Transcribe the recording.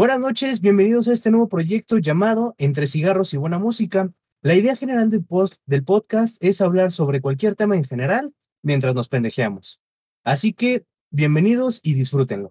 Buenas noches, bienvenidos a este nuevo proyecto llamado Entre cigarros y buena música. La idea general del, podcast es hablar sobre cualquier tema en general mientras nos pendejeamos. Así que, bienvenidos y disfrútenlo.